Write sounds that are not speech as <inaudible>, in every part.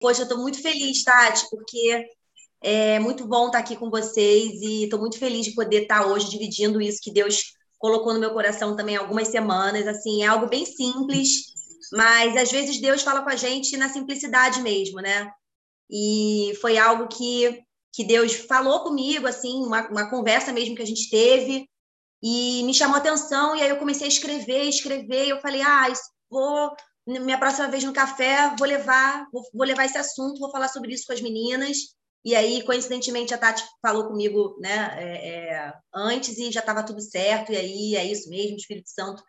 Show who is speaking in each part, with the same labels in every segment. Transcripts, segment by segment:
Speaker 1: Poxa, eu estou muito feliz, Tati, porque é muito bom estar aqui com vocês e estou muito feliz de poder estar hoje dividindo isso que Deus colocou no meu coração também algumas semanas. Assim, é algo bem simples, mas às vezes Deus fala com a gente na simplicidade mesmo, né? E foi algo que, que Deus falou comigo, assim, uma, uma conversa mesmo que a gente teve, e me chamou atenção, e aí eu comecei a escrever, escrever, e eu falei, ah, vou, minha próxima vez no café, vou levar, vou, vou levar esse assunto, vou falar sobre isso com as meninas, e aí, coincidentemente, a Tati falou comigo né, é, é, antes e já estava tudo certo, e aí é isso mesmo, o Espírito Santo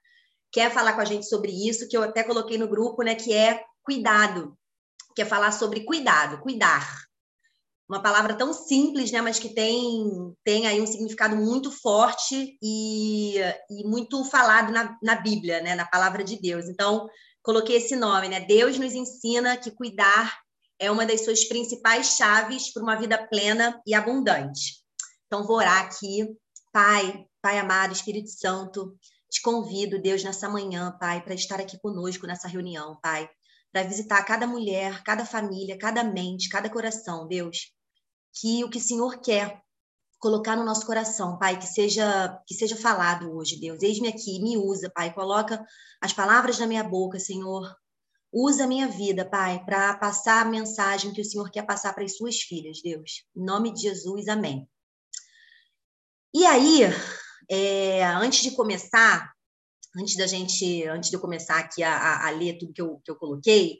Speaker 1: quer falar com a gente sobre isso, que eu até coloquei no grupo, né, que é cuidado, que é falar sobre cuidado, cuidar. Uma palavra tão simples, né, mas que tem, tem aí um significado muito forte e, e muito falado na, na Bíblia, né, na palavra de Deus. Então, coloquei esse nome, né? Deus nos ensina que cuidar é uma das suas principais chaves para uma vida plena e abundante. Então, vou orar aqui. Pai, Pai amado, Espírito Santo, te convido, Deus, nessa manhã, Pai, para estar aqui conosco nessa reunião, Pai, para visitar cada mulher, cada família, cada mente, cada coração, Deus. Que o que o Senhor quer colocar no nosso coração, Pai, que seja que seja falado hoje, Deus. Eis-me aqui, me usa, Pai, coloca as palavras na minha boca, Senhor, Usa a minha vida, Pai, para passar a mensagem que o Senhor quer passar para as suas filhas, Deus. Em nome de Jesus, amém. E aí, é, antes de começar, antes da gente, antes de eu começar aqui a, a, a ler tudo que eu, que eu coloquei,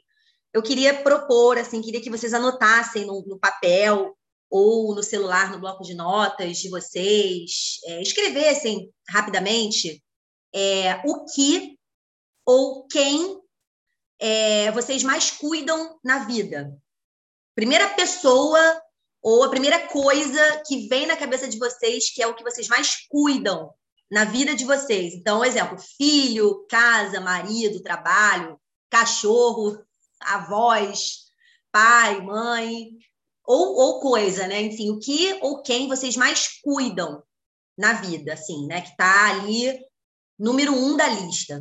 Speaker 1: eu queria propor, assim, queria que vocês anotassem no, no papel ou no celular, no bloco de notas de vocês, é, escrevessem rapidamente é, o que ou quem é, vocês mais cuidam na vida? Primeira pessoa ou a primeira coisa que vem na cabeça de vocês que é o que vocês mais cuidam na vida de vocês. Então, exemplo, filho, casa, marido, trabalho, cachorro, avós, pai, mãe, ou, ou coisa, né? Enfim, o que ou quem vocês mais cuidam na vida, assim, né? Que está ali número um da lista.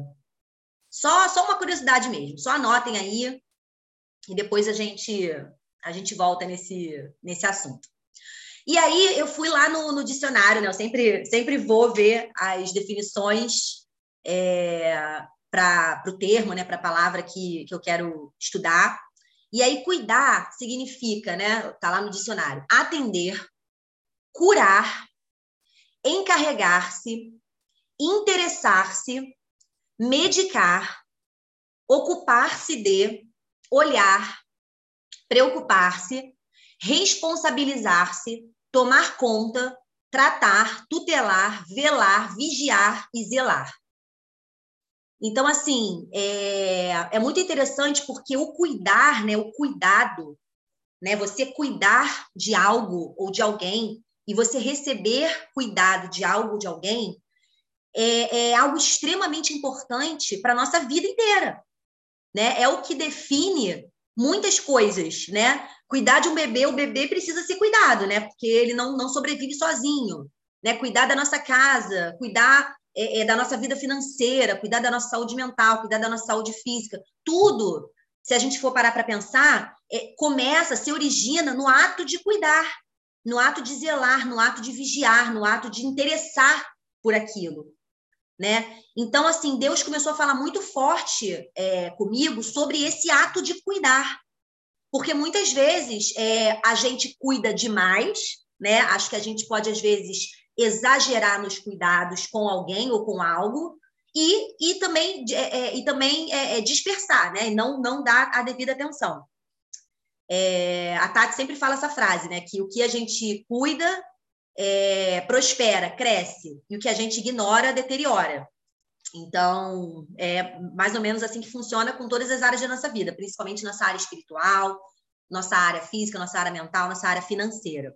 Speaker 1: Só, só uma curiosidade mesmo. Só anotem aí e depois a gente a gente volta nesse, nesse assunto. E aí eu fui lá no, no dicionário, né? Eu sempre, sempre vou ver as definições é, para o termo, né? Para a palavra que, que eu quero estudar. E aí, cuidar significa, né? Tá lá no dicionário, atender, curar, encarregar-se, interessar-se, medicar, ocupar-se de, olhar, preocupar-se, responsabilizar-se, tomar conta, tratar, tutelar, velar, vigiar e zelar. Então, assim, é, é muito interessante porque o cuidar, né, o cuidado, né, você cuidar de algo ou de alguém e você receber cuidado de algo ou de alguém, é, é algo extremamente importante para a nossa vida inteira. Né? É o que define muitas coisas, né? Cuidar de um bebê, o bebê precisa ser cuidado, né? Porque ele não, não sobrevive sozinho, né? Cuidar da nossa casa, cuidar é, é, da nossa vida financeira, cuidar da nossa saúde mental, cuidar da nossa saúde física, tudo, se a gente for parar para pensar, é, começa, se origina no ato de cuidar, no ato de zelar, no ato de vigiar, no ato de interessar por aquilo né? Então, assim, Deus começou a falar muito forte é, comigo sobre esse ato de cuidar, porque muitas vezes é, a gente cuida demais, né? Acho que a gente pode às vezes exagerar nos cuidados com alguém ou com algo e, e também é, é e também é, é, dispersar, né? Não não dar a devida atenção. a Tati sempre fala essa frase, né? Que o que a gente cuida é, prospera, cresce, e o que a gente ignora, deteriora. Então, é mais ou menos assim que funciona com todas as áreas da nossa vida, principalmente nossa área espiritual, nossa área física, nossa área mental, nossa área financeira.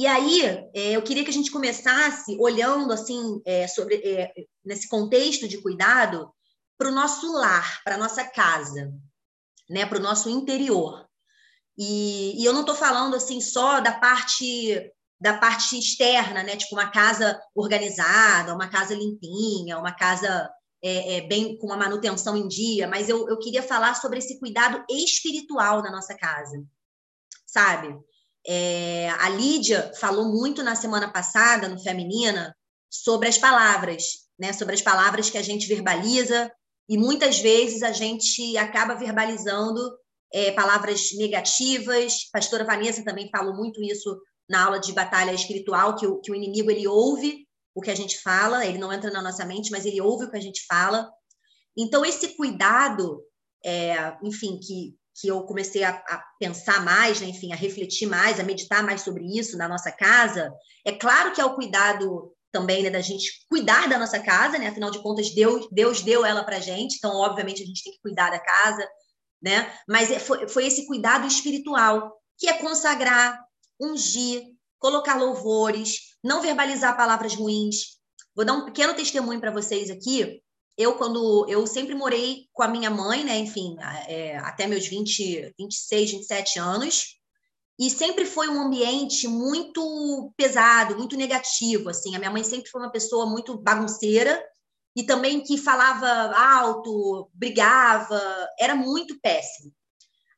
Speaker 1: E aí, é, eu queria que a gente começasse olhando assim é, sobre é, nesse contexto de cuidado para o nosso lar, para a nossa casa, né, para o nosso interior. E, e eu não estou falando assim só da parte da parte externa, né? Tipo uma casa organizada, uma casa limpinha, uma casa é, é, bem com a manutenção em dia, mas eu, eu queria falar sobre esse cuidado espiritual na nossa casa, sabe? É, a Lídia falou muito na semana passada, no Feminina, sobre as palavras, né? Sobre as palavras que a gente verbaliza, e muitas vezes a gente acaba verbalizando é, palavras negativas. Pastora Vanessa também falou muito isso na aula de batalha espiritual, que o, que o inimigo ele ouve o que a gente fala, ele não entra na nossa mente, mas ele ouve o que a gente fala. Então, esse cuidado, é, enfim, que, que eu comecei a, a, pensar mais, né, enfim, a refletir mais, a meditar mais sobre isso na nossa casa, é claro que é o cuidado também né, da gente cuidar da nossa casa, né? Afinal de contas, Deus, Deus deu ela para gente, então, obviamente, a gente tem que cuidar da casa, né? Mas é, foi, foi esse cuidado espiritual, que é consagrar, ungir, colocar louvores, não verbalizar palavras ruins. Vou dar um pequeno testemunho para vocês aqui. Eu, quando eu sempre morei com a minha mãe, né? Enfim, é, até meus 20, 26, 27 anos. E sempre foi um ambiente muito pesado, muito negativo, assim. A minha mãe sempre foi uma pessoa muito bagunceira e também que falava alto, brigava, era muito péssimo.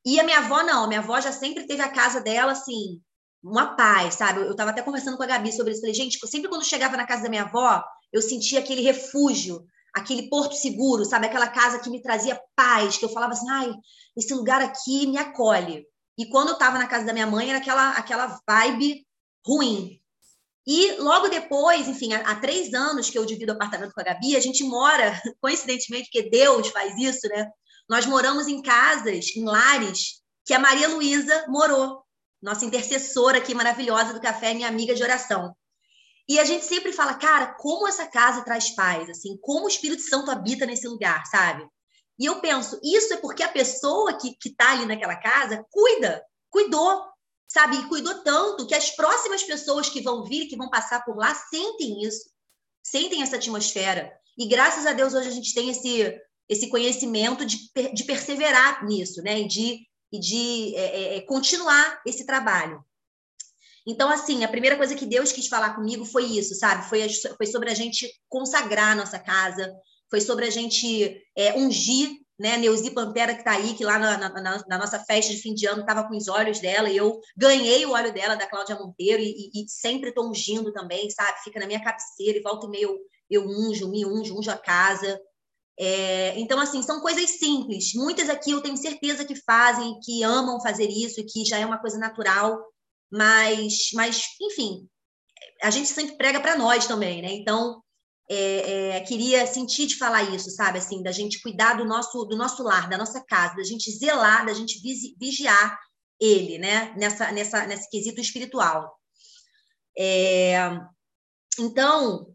Speaker 1: E a minha avó não, a minha avó já sempre teve a casa dela assim, uma paz, sabe? Eu estava até conversando com a Gabi sobre isso. Falei, gente, sempre quando chegava na casa da minha avó, eu sentia aquele refúgio, aquele porto seguro, sabe? Aquela casa que me trazia paz, que eu falava assim, ai, esse lugar aqui me acolhe. E quando eu estava na casa da minha mãe, era aquela, aquela vibe ruim. E logo depois, enfim, há, há três anos que eu divido apartamento com a Gabi, a gente mora, <laughs> coincidentemente, porque Deus faz isso, né? Nós moramos em casas, em lares, que a Maria Luísa morou nossa intercessora aqui maravilhosa do café, minha amiga de oração. E a gente sempre fala, cara, como essa casa traz paz, assim, como o Espírito Santo habita nesse lugar, sabe? E eu penso, isso é porque a pessoa que, que tá ali naquela casa cuida, cuidou, sabe? E cuidou tanto que as próximas pessoas que vão vir, que vão passar por lá, sentem isso, sentem essa atmosfera. E graças a Deus hoje a gente tem esse, esse conhecimento de, de perseverar nisso, né? E de e de é, é, é, continuar esse trabalho. Então, assim, a primeira coisa que Deus quis falar comigo foi isso, sabe? Foi, foi sobre a gente consagrar a nossa casa, foi sobre a gente é, ungir, né? Neuzi Pantera, que está aí, que lá na, na, na, nossa festa de fim de ano estava com os olhos dela, e eu ganhei o óleo dela, da Cláudia Monteiro, e, e, e sempre estou ungindo também, sabe? Fica na minha cabeceira, e volta e meio eu, eu unjo, me unjo, unjo a casa. É, então, assim, são coisas simples. Muitas aqui eu tenho certeza que fazem, que amam fazer isso, que já é uma coisa natural, mas, mas enfim, a gente sempre prega para nós também, né? Então, é, é, queria sentir de falar isso, sabe? Assim, da gente cuidar do nosso, do nosso lar, da nossa casa, da gente zelar, da gente vigiar ele, né? Nessa, nessa, nesse quesito espiritual. É, então,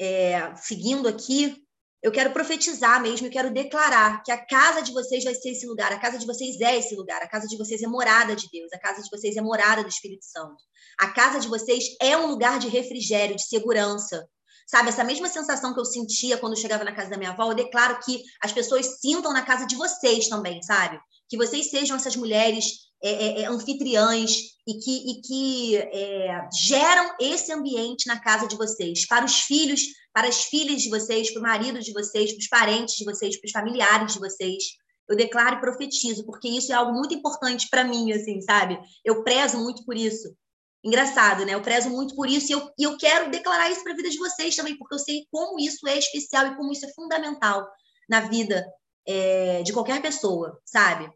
Speaker 1: é, seguindo aqui, eu quero profetizar mesmo, eu quero declarar que a casa de vocês vai ser esse lugar, a casa de vocês é esse lugar, a casa de vocês é morada de Deus, a casa de vocês é morada do Espírito Santo. A casa de vocês é um lugar de refrigério, de segurança. Sabe, essa mesma sensação que eu sentia quando eu chegava na casa da minha avó, eu declaro que as pessoas sintam na casa de vocês também, sabe? Que vocês sejam essas mulheres é, é, é anfitriãs e que, e que é, geram esse ambiente na casa de vocês, para os filhos para as filhas de vocês, para o marido de vocês, para os parentes de vocês, para os familiares de vocês. Eu declaro e profetizo, porque isso é algo muito importante para mim, assim, sabe? Eu prezo muito por isso. Engraçado, né? Eu prezo muito por isso e eu, e eu quero declarar isso para a vida de vocês também, porque eu sei como isso é especial e como isso é fundamental na vida é, de qualquer pessoa, sabe?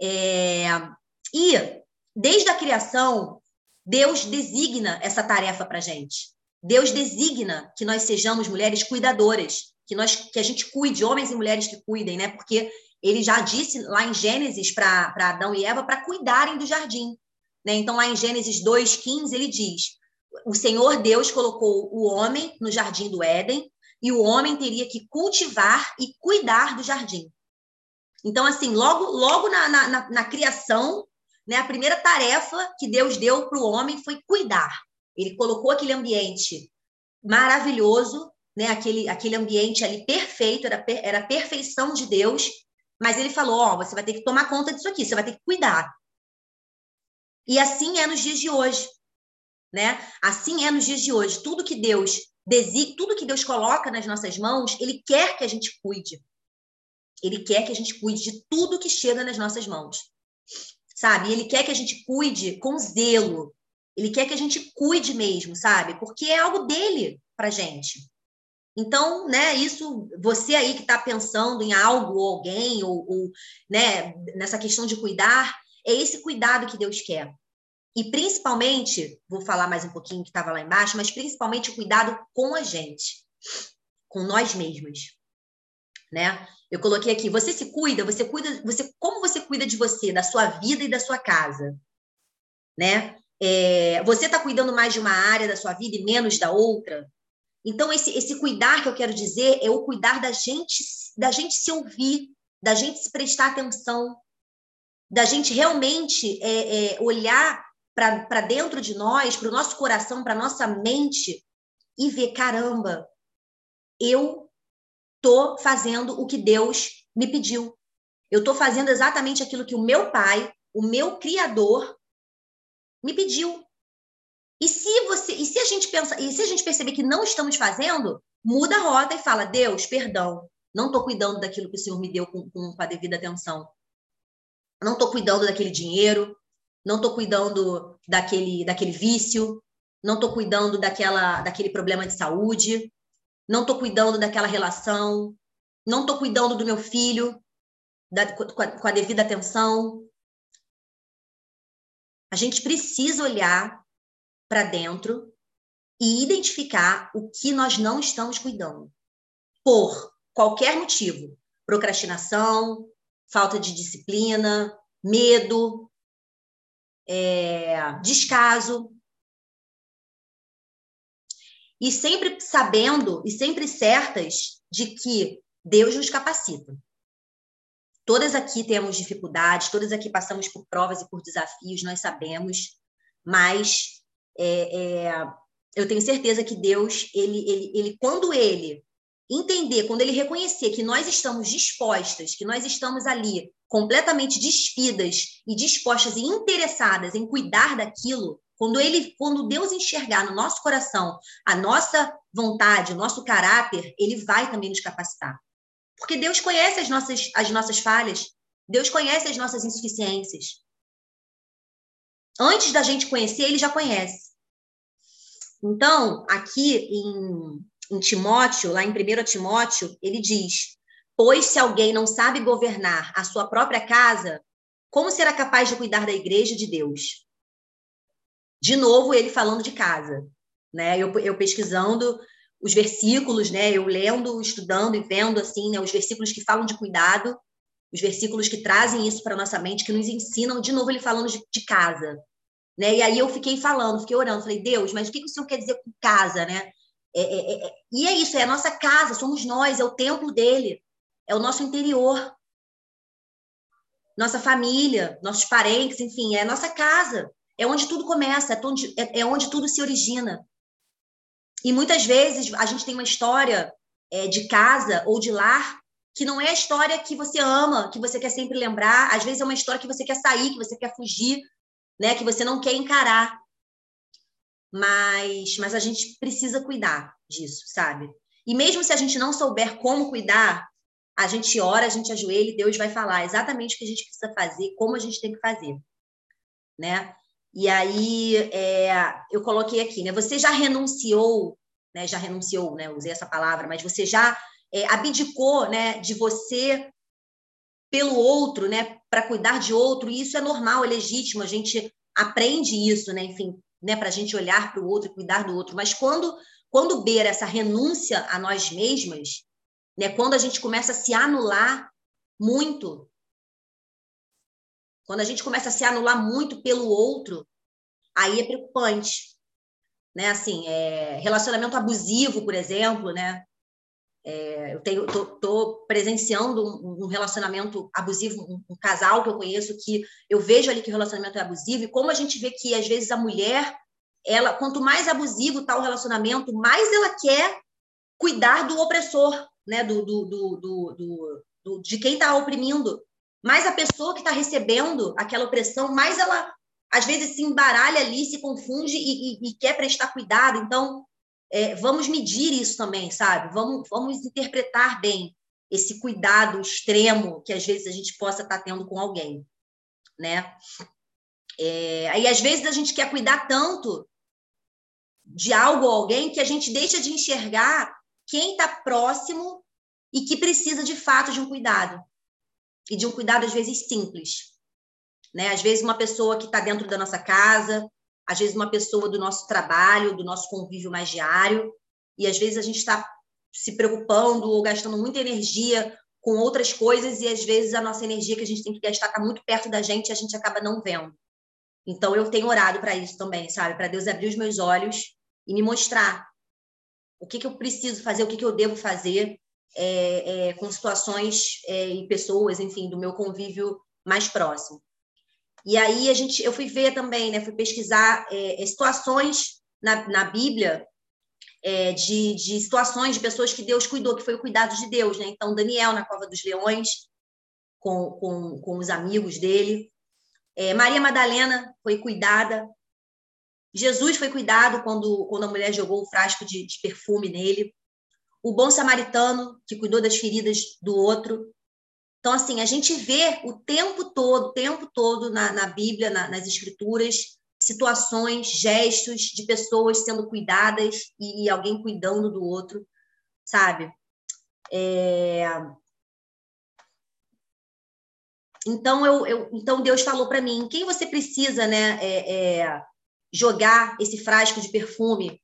Speaker 1: É, e desde a criação, Deus designa essa tarefa para gente. Deus designa que nós sejamos mulheres cuidadoras, que nós que a gente cuide, homens e mulheres que cuidem, né? Porque ele já disse lá em Gênesis para Adão e Eva para cuidarem do jardim, né? Então lá em Gênesis 2:15 ele diz: "O Senhor Deus colocou o homem no jardim do Éden, e o homem teria que cultivar e cuidar do jardim." Então assim, logo logo na, na, na criação, né, a primeira tarefa que Deus deu para o homem foi cuidar. Ele colocou aquele ambiente maravilhoso, né? Aquele, aquele ambiente ali perfeito, era, era a perfeição de Deus, mas ele falou: Ó, oh, você vai ter que tomar conta disso aqui, você vai ter que cuidar. E assim é nos dias de hoje, né? Assim é nos dias de hoje. Tudo que Deus tudo que Deus coloca nas nossas mãos, Ele quer que a gente cuide. Ele quer que a gente cuide de tudo que chega nas nossas mãos. Sabe? Ele quer que a gente cuide com zelo. Ele quer que a gente cuide mesmo, sabe? Porque é algo dele pra gente. Então, né, isso, você aí que está pensando em algo ou alguém, ou, ou né, nessa questão de cuidar, é esse cuidado que Deus quer. E principalmente, vou falar mais um pouquinho que estava lá embaixo, mas principalmente o cuidado com a gente, com nós mesmos, né? Eu coloquei aqui, você se cuida, você cuida, você como você cuida de você, da sua vida e da sua casa, né? É, você está cuidando mais de uma área da sua vida e menos da outra? Então esse esse cuidar que eu quero dizer é o cuidar da gente, da gente se ouvir, da gente se prestar atenção, da gente realmente é, é, olhar para dentro de nós, para o nosso coração, para nossa mente e ver, caramba, eu tô fazendo o que Deus me pediu. Eu estou fazendo exatamente aquilo que o meu pai, o meu criador, me pediu. E se você, e se a gente pensa, e se a gente perceber que não estamos fazendo, muda a rota e fala: Deus, perdão, não estou cuidando daquilo que o Senhor me deu com, com, com a devida atenção. Não estou cuidando daquele dinheiro, não estou cuidando daquele, daquele vício, não estou cuidando daquela, daquele problema de saúde, não estou cuidando daquela relação, não estou cuidando do meu filho da, com, a, com a devida atenção. A gente precisa olhar para dentro e identificar o que nós não estamos cuidando. Por qualquer motivo, procrastinação, falta de disciplina, medo, é, descaso. E sempre sabendo e sempre certas de que Deus nos capacita. Todas aqui temos dificuldades, todas aqui passamos por provas e por desafios, nós sabemos, mas é, é, eu tenho certeza que Deus, ele, ele, ele, quando ele entender, quando ele reconhecer que nós estamos dispostas, que nós estamos ali completamente despidas e dispostas e interessadas em cuidar daquilo, quando ele, quando Deus enxergar no nosso coração a nossa vontade, o nosso caráter, ele vai também nos capacitar. Porque Deus conhece as nossas, as nossas falhas, Deus conhece as nossas insuficiências. Antes da gente conhecer, ele já conhece. Então, aqui em, em Timóteo, lá em 1 Timóteo, ele diz: Pois se alguém não sabe governar a sua própria casa, como será capaz de cuidar da igreja de Deus? De novo, ele falando de casa. Né? Eu, eu pesquisando os versículos, né? eu lendo, estudando e vendo assim, né? os versículos que falam de cuidado, os versículos que trazem isso para nossa mente, que nos ensinam, de novo, ele falando de, de casa. Né? E aí eu fiquei falando, fiquei orando, falei, Deus, mas o que, que o Senhor quer dizer com casa, né? É, é, é, e é isso, é a nossa casa, somos nós, é o templo dele é o nosso interior, nossa família, nossos parentes, enfim, é a nossa casa, é onde tudo começa, é onde, é, é onde tudo se origina. E muitas vezes a gente tem uma história é, de casa ou de lar que não é a história que você ama, que você quer sempre lembrar, às vezes é uma história que você quer sair, que você quer fugir, né, que você não quer encarar. Mas, mas a gente precisa cuidar disso, sabe? E mesmo se a gente não souber como cuidar, a gente ora, a gente ajoelha e Deus vai falar exatamente o que a gente precisa fazer, como a gente tem que fazer, né? E aí é, eu coloquei aqui, né? Você já renunciou, né? Já renunciou, né? Usei essa palavra, mas você já é, abdicou, né? De você pelo outro, né? Para cuidar de outro. E isso é normal, é legítimo. A gente aprende isso, né? Enfim, né? Para a gente olhar para o outro e cuidar do outro. Mas quando quando beira essa renúncia a nós mesmas, né? Quando a gente começa a se anular muito, quando a gente começa a se anular muito pelo outro, aí é preocupante, né? Assim, é, relacionamento abusivo, por exemplo, né? É, eu tenho, tô, tô presenciando um, um, relacionamento abusivo, um, um, casal que eu conheço que eu vejo ali que o relacionamento é abusivo e como a gente vê que às vezes a mulher, ela, quanto mais abusivo está o relacionamento, mais ela quer cuidar do opressor, né, do, do, do, do de quem está oprimindo. Mas a pessoa que está recebendo aquela opressão, mais ela, às vezes, se embaralha ali, se confunde e, e, e quer prestar cuidado. Então, é, vamos medir isso também, sabe? Vamos, vamos interpretar bem esse cuidado extremo que às vezes a gente possa estar tá tendo com alguém, né? É, às vezes a gente quer cuidar tanto de algo ou alguém que a gente deixa de enxergar quem está próximo e que precisa de fato de um cuidado e de um cuidado às vezes simples, né? Às vezes uma pessoa que está dentro da nossa casa, às vezes uma pessoa do nosso trabalho, do nosso convívio mais diário, e às vezes a gente está se preocupando ou gastando muita energia com outras coisas e às vezes a nossa energia que a gente tem que gastar está muito perto da gente e a gente acaba não vendo. Então eu tenho orado para isso também, sabe? Para Deus abrir os meus olhos e me mostrar o que, que eu preciso fazer, o que, que eu devo fazer é, é, com situações é, e pessoas, enfim, do meu convívio mais próximo. E aí a gente, eu fui ver também, né? Fui pesquisar é, é, situações na, na Bíblia de, de situações de pessoas que Deus cuidou, que foi o cuidado de Deus, né? Então Daniel na cova dos leões com, com, com os amigos dele, Maria Madalena foi cuidada, Jesus foi cuidado quando, quando a mulher jogou o frasco de, de perfume nele, o bom samaritano que cuidou das feridas do outro, então, assim, a gente vê o tempo todo, o tempo todo na, na Bíblia, na, nas Escrituras, situações, gestos de pessoas sendo cuidadas e, e alguém cuidando do outro, sabe? É... Então, eu, eu, então Deus falou para mim, quem você precisa né, é, é, jogar esse frasco de perfume?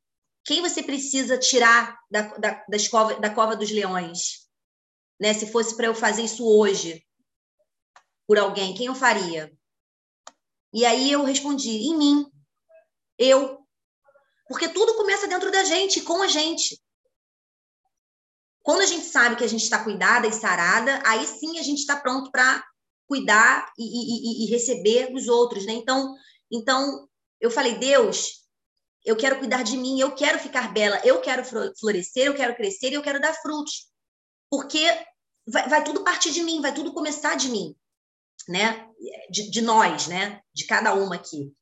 Speaker 1: Quem você precisa tirar da, da, da, escova, da cova dos leões? né? Se fosse para eu fazer isso hoje por alguém, quem eu faria? E aí eu respondi: em mim, eu. Porque tudo começa dentro da gente, com a gente. Quando a gente sabe que a gente está cuidada e sarada, aí sim a gente está pronto para cuidar e, e, e, receber os outros, né? Então, então eu falei, Deus, eu quero cuidar de mim, eu quero ficar bela, eu quero florescer, eu quero crescer, eu quero dar frutos porque vai, vai tudo partir de mim, vai tudo começar de mim, né? De, de nós, né? De cada uma aqui.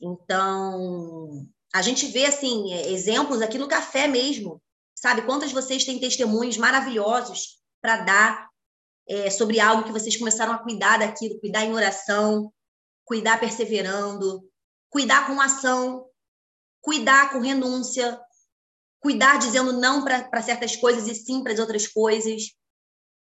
Speaker 1: Então, a gente vê assim exemplos aqui no café mesmo, sabe? Quantas vocês têm testemunhos maravilhosos para dar é, sobre algo que vocês começaram a cuidar daquilo, cuidar em oração, cuidar perseverando, cuidar com ação, cuidar com renúncia, cuidar dizendo não para certas coisas e sim para as outras coisas,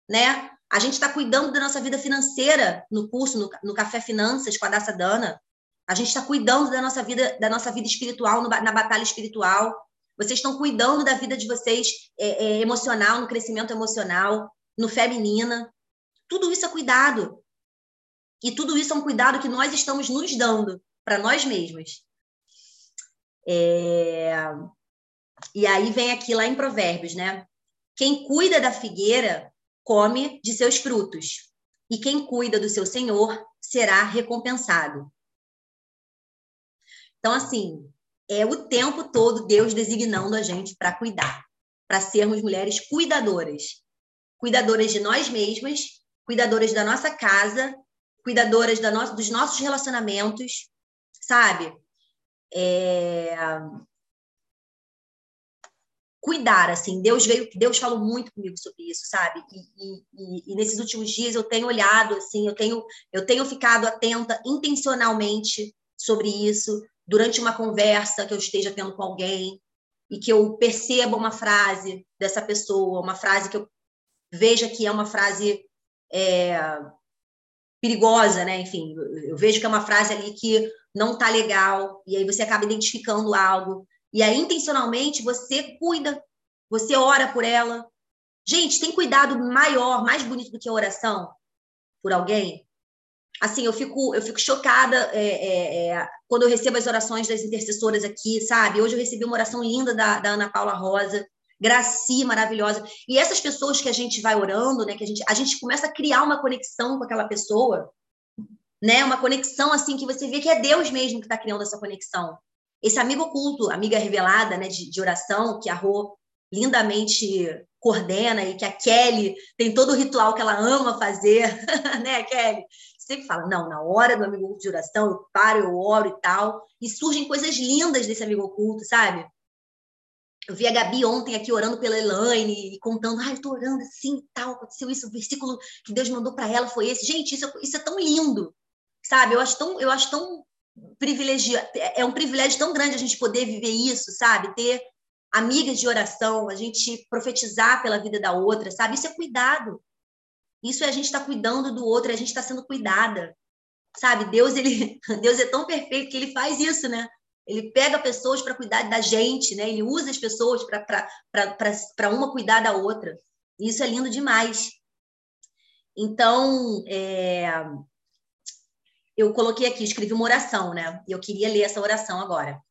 Speaker 1: né? A gente está cuidando da nossa vida financeira no curso, no, no Café Finanças com a Daça Dana. A gente está cuidando da nossa vida, da nossa vida espiritual, no, na batalha espiritual. Vocês estão cuidando da vida de vocês é, é, emocional, no crescimento emocional, no feminina. Tudo isso é cuidado. E tudo isso é um cuidado que nós estamos nos dando para nós mesmos. É... E aí vem aqui lá em Provérbios, né? Quem cuida da figueira come de seus frutos, e quem cuida do seu senhor será recompensado. Então, assim, é o tempo todo Deus designando a gente para cuidar, para sermos mulheres cuidadoras. Cuidadoras de nós mesmas, cuidadoras da nossa casa, cuidadoras dos nossos relacionamentos, sabe? É cuidar, assim, Deus veio, Deus falou muito comigo sobre isso, sabe? E, e, e, nesses últimos dias eu tenho olhado, assim, eu tenho, eu tenho ficado atenta intencionalmente sobre isso durante uma conversa que eu esteja tendo com alguém e que eu perceba uma frase dessa pessoa, uma frase que eu veja que é uma frase é, perigosa, né? Enfim, eu vejo que é uma frase ali que não tá legal e aí você acaba identificando algo e aí, intencionalmente, você cuida, você ora por ela. Gente, tem cuidado maior, mais bonito do que a oração por alguém? Assim, eu fico, eu fico chocada é, é, é, quando eu recebo as orações das intercessoras aqui, sabe? Hoje eu recebi uma oração linda da, da Ana Paula Rosa, Graci, maravilhosa. E essas pessoas que a gente vai orando, né? Que a gente, a gente começa a criar uma conexão com aquela pessoa, né? Uma conexão assim que você vê que é Deus mesmo que está criando essa conexão. Esse amigo oculto, amiga revelada né, de, de oração, que a Rô lindamente coordena e que a Kelly tem todo o ritual que ela ama fazer, <laughs> né, Kelly? Sempre fala, não, na hora do amigo oculto de oração, eu paro, eu oro e tal, e surgem coisas lindas desse amigo oculto, sabe? Eu vi a Gabi ontem aqui orando pela Elaine e contando, ai, ah, eu tô orando assim, tal, aconteceu isso, o versículo que Deus mandou para ela foi esse. Gente, isso, isso é tão lindo, sabe? Eu acho tão, eu acho tão privilegiado, é um privilégio tão grande a gente poder viver isso, sabe? Ter amigas de oração, a gente profetizar pela vida da outra, sabe? Isso é cuidado. Isso é a gente estar tá cuidando do outro, a gente está sendo cuidada. Sabe? Deus, ele, <laughs> Deus é tão perfeito que ele faz isso, né? Ele pega pessoas para cuidar da gente, né? Ele usa as pessoas para uma cuidar da outra. Isso é lindo demais. Então, é... eu coloquei aqui, escrevi uma oração, né? E eu queria ler essa oração agora.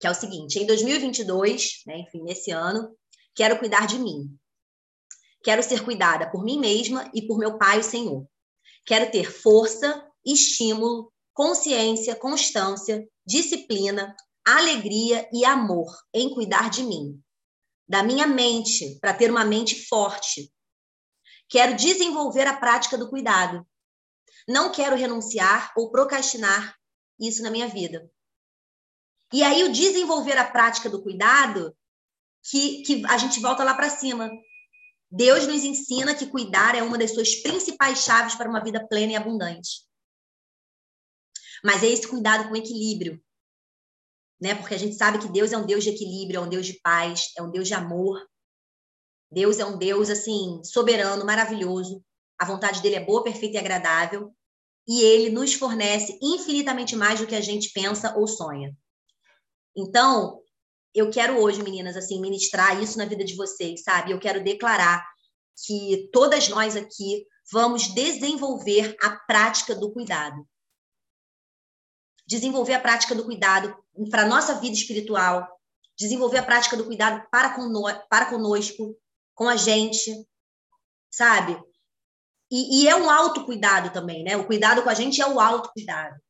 Speaker 1: Que é o seguinte: em 2022, né, enfim, nesse ano, quero cuidar de mim. Quero ser cuidada por mim mesma e por meu Pai, o Senhor. Quero ter força, estímulo, consciência, constância, disciplina, alegria e amor em cuidar de mim, da minha mente, para ter uma mente forte. Quero desenvolver a prática do cuidado. Não quero renunciar ou procrastinar isso na minha vida. E aí, o desenvolver a prática do cuidado, que, que a gente volta lá para cima. Deus nos ensina que cuidar é uma das suas principais chaves para uma vida plena e abundante. Mas é esse cuidado com equilíbrio, né? Porque a gente sabe que Deus é um Deus de equilíbrio, é um Deus de paz, é um Deus de amor. Deus é um Deus assim soberano, maravilhoso. A vontade dele é boa, perfeita e agradável, e ele nos fornece infinitamente mais do que a gente pensa ou sonha. Então, eu quero hoje, meninas, assim, ministrar isso na vida de vocês, sabe? Eu quero declarar que todas nós aqui vamos desenvolver a prática do cuidado desenvolver a prática do cuidado para a nossa vida espiritual, desenvolver a prática do cuidado para, para conosco, com a gente, sabe? E, e é um autocuidado também, né? O cuidado com a gente é o autocuidado.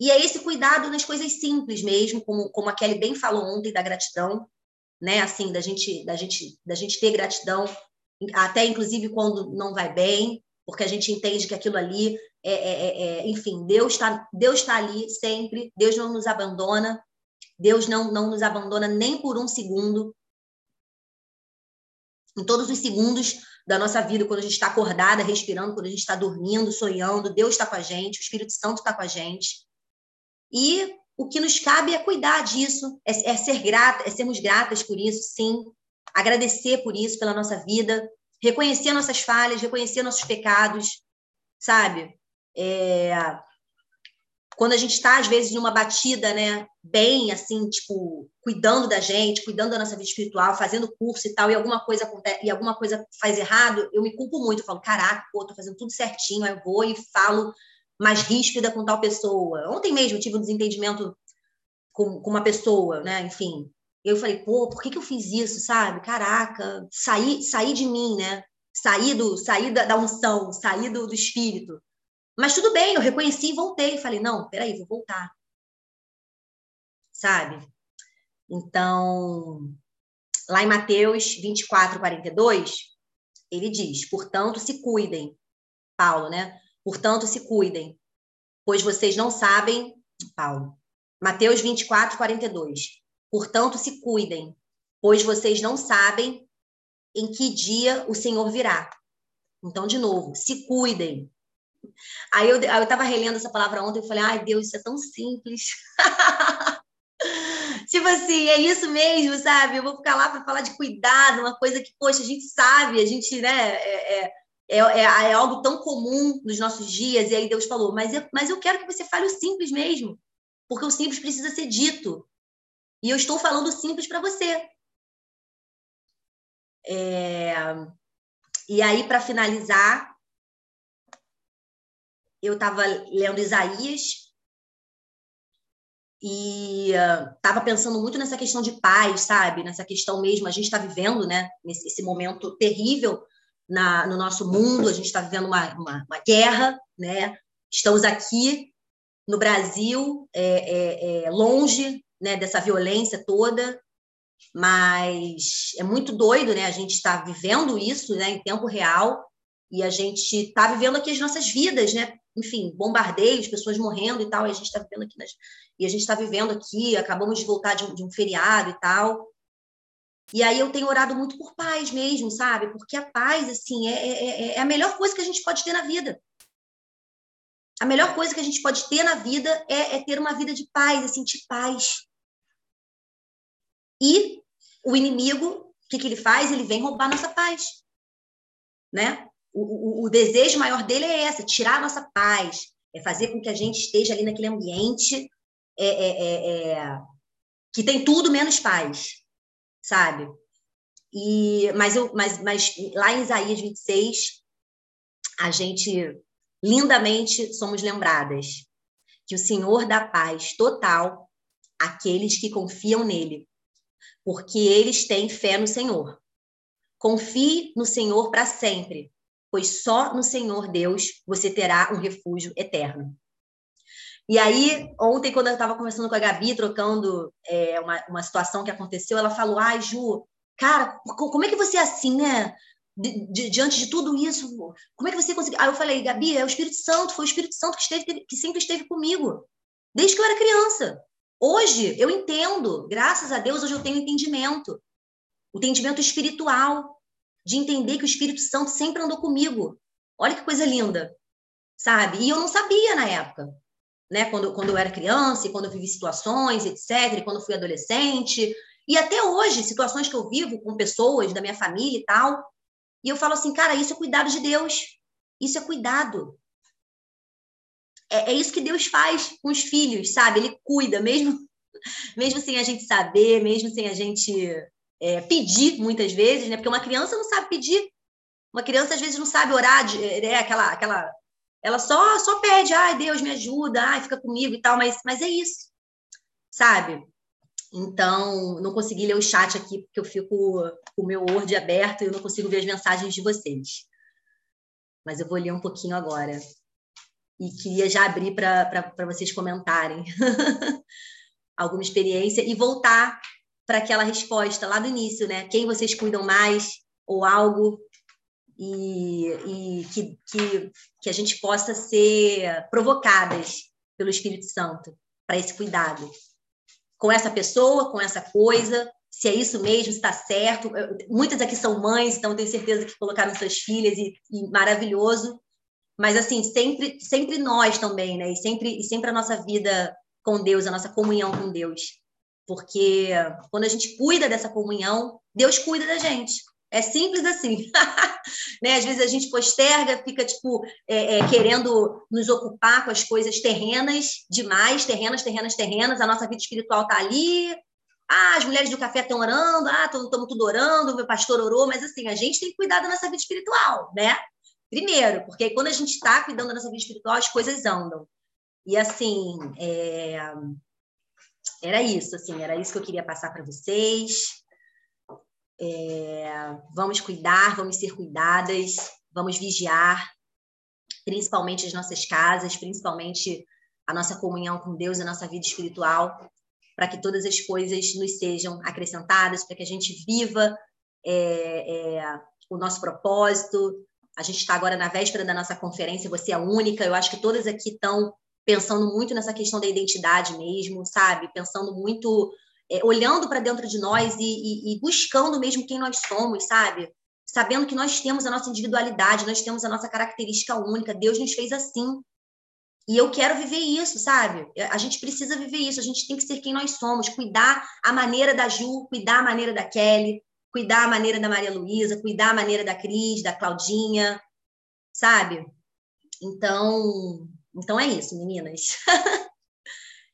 Speaker 1: E é esse cuidado nas coisas simples mesmo, como, como a Kelly bem falou ontem da gratidão, né? Assim, da gente, da gente, da gente ter gratidão, até inclusive quando não vai bem, porque a gente entende que aquilo ali é, é, é, é, enfim, Deus está Deus tá ali sempre, Deus não nos abandona, Deus não, não nos abandona nem por um segundo. Em todos os segundos da nossa vida, quando a gente está acordada, respirando, quando a gente está dormindo, sonhando, Deus está com a gente, o Espírito Santo está com a gente. E o que nos cabe é cuidar disso, é, é ser grata, é sermos gratas por isso, sim, agradecer por isso, pela nossa vida, reconhecer nossas falhas, reconhecer nossos pecados, sabe? É, quando a gente está, às vezes, numa batida, né, bem, assim, tipo, cuidando da gente, cuidando da nossa vida espiritual, fazendo curso e tal, e alguma coisa acontece, e alguma coisa faz errado, eu me culpo muito, eu falo, caraca, pô, tô fazendo tudo certinho, aí eu vou e falo mais ríspida com tal pessoa. Ontem mesmo tive um desentendimento com, com uma pessoa, né, enfim, eu falei, pô, por que, que eu fiz isso, sabe? Caraca, saí, saí de mim, né? Saí, do, saí da, da unção, saí do, do espírito. Mas tudo bem, eu reconheci e voltei. Falei, não, peraí, vou voltar. Sabe? Então, lá em Mateus 24, 42, ele diz: portanto, se cuidem. Paulo, né? Portanto, se cuidem, pois vocês não sabem. Paulo. Mateus 24, 42. Portanto, se cuidem, pois vocês não sabem em que dia o Senhor virá. Então, de novo, se cuidem. Aí eu, eu tava relendo essa palavra ontem e falei, ai Deus, isso é tão simples. <laughs> tipo assim, é isso mesmo, sabe? Eu vou ficar lá para falar de cuidado, uma coisa que, poxa, a gente sabe, a gente, né, é, é, é, é, algo tão comum nos nossos dias. E aí Deus falou, mas eu, mas eu quero que você fale o simples mesmo, porque o simples precisa ser dito. E eu estou falando simples para você. É... E aí, para finalizar, eu estava lendo Isaías e estava uh, pensando muito nessa questão de paz, sabe? Nessa questão mesmo, a gente está vivendo, né? Nesse esse momento terrível na, no nosso mundo, a gente está vivendo uma, uma, uma, guerra, né? Estamos aqui no Brasil, é, é, é, longe né, dessa violência toda, mas é muito doido, né? A gente está vivendo isso, né, em tempo real e a gente está vivendo aqui as nossas vidas, né? Enfim, bombardeios, pessoas morrendo e tal, e a gente está vivendo aqui nas... e a gente está vivendo aqui, acabamos de voltar de um, de um, feriado e tal, E aí eu tenho orado muito por paz mesmo, sabe? Porque a paz, assim, é, é, é, é a melhor coisa que a gente pode ter na vida. A melhor coisa que a gente pode ter na vida é, é ter uma vida de paz, é sentir paz. E o inimigo, o que, que ele faz? Ele vem roubar nossa paz. Né? O, o, o desejo maior dele é esse, tirar a nossa paz, é fazer com que a gente esteja ali naquele ambiente é, é, é, é que tem tudo menos paz, sabe? E, mas, eu, mas, mas lá em Isaías 26, a gente lindamente somos lembradas que o Senhor dá paz total àqueles que confiam nele, porque eles têm fé no Senhor. Confie no Senhor para sempre, pois só no Senhor Deus você terá um refúgio eterno. E aí, ontem, quando eu estava conversando com a Gabi, trocando é, uma, uma situação que aconteceu, ela falou: Ai, Ju, cara, como é que você é assim, né? di, diante de tudo isso, como é que você conseguiu? Aí eu falei, Gabi, é o Espírito Santo, foi o Espírito Santo que, esteve, que sempre esteve comigo, desde que eu era criança. Hoje eu entendo, graças a Deus, hoje eu tenho entendimento, entendimento espiritual, de entender que o Espírito Santo sempre andou comigo. Olha que coisa linda, sabe? E eu não sabia na época, né? Quando, quando eu era criança, e quando eu vivi situações, etc., e quando eu fui adolescente, e até hoje, situações que eu vivo com pessoas da minha família e tal, e eu falo assim, cara, isso é cuidado de Deus. Isso é cuidado. É, é isso que Deus faz com os filhos, sabe? Ele cuida, mesmo, <laughs> mesmo sem a gente saber, mesmo sem a gente é, pedir muitas vezes, né? Porque uma criança não sabe pedir. Uma criança às vezes não sabe orar, de, é, aquela, aquela, ela só só pede, ai Deus me ajuda, ai fica comigo e tal, mas, mas é isso, sabe? Então, não consegui ler o chat aqui, porque eu fico com o meu Word aberto e eu não consigo ver as mensagens de vocês. Mas eu vou ler um pouquinho agora. E queria já abrir para vocês comentarem <laughs> alguma experiência e voltar para aquela resposta lá do início, né? Quem vocês cuidam mais ou algo e, e que, que, que a gente possa ser provocadas pelo Espírito Santo para esse cuidado com essa pessoa, com essa coisa, se é isso mesmo, se está certo. Muitas aqui são mães, então tenho certeza que colocaram suas filhas e, e, maravilhoso. Mas assim, sempre, sempre nós também, né? E sempre, e sempre a nossa vida com Deus, a nossa comunhão com Deus. Porque quando a gente cuida dessa comunhão, Deus cuida da gente. É simples assim. <laughs> né? Às vezes a gente posterga, fica tipo é, é, querendo nos ocupar com as coisas terrenas demais, terrenas, terrenas, terrenas. A nossa vida espiritual está ali. Ah, as mulheres do café estão orando, ah, estamos tudo orando, o meu pastor orou, mas assim, a gente tem que cuidar da nossa vida espiritual, né? Primeiro, porque quando a gente está cuidando da nossa vida espiritual, as coisas andam. E assim, é... era isso, assim, era isso que eu queria passar para vocês. É, vamos cuidar, vamos ser cuidadas, vamos vigiar, principalmente as nossas casas, principalmente a nossa comunhão com Deus, a nossa vida espiritual, para que todas as coisas nos sejam acrescentadas, para que a gente viva é, é, o nosso propósito. A gente está agora na véspera da nossa conferência, você é única, eu acho que todas aqui estão pensando muito nessa questão da identidade mesmo, sabe? Pensando muito é, olhando para dentro de nós e, e, e, buscando mesmo quem nós somos, sabe? Sabendo que nós temos a nossa individualidade, nós temos a nossa característica única, Deus nos fez assim. E eu quero viver isso, sabe? A gente precisa viver isso, a gente tem que ser quem nós somos, cuidar a maneira da Ju, cuidar a maneira da Kelly, cuidar a maneira da Maria Luísa, cuidar a maneira da Cris, da Claudinha, sabe? Então, então é isso, meninas. <laughs>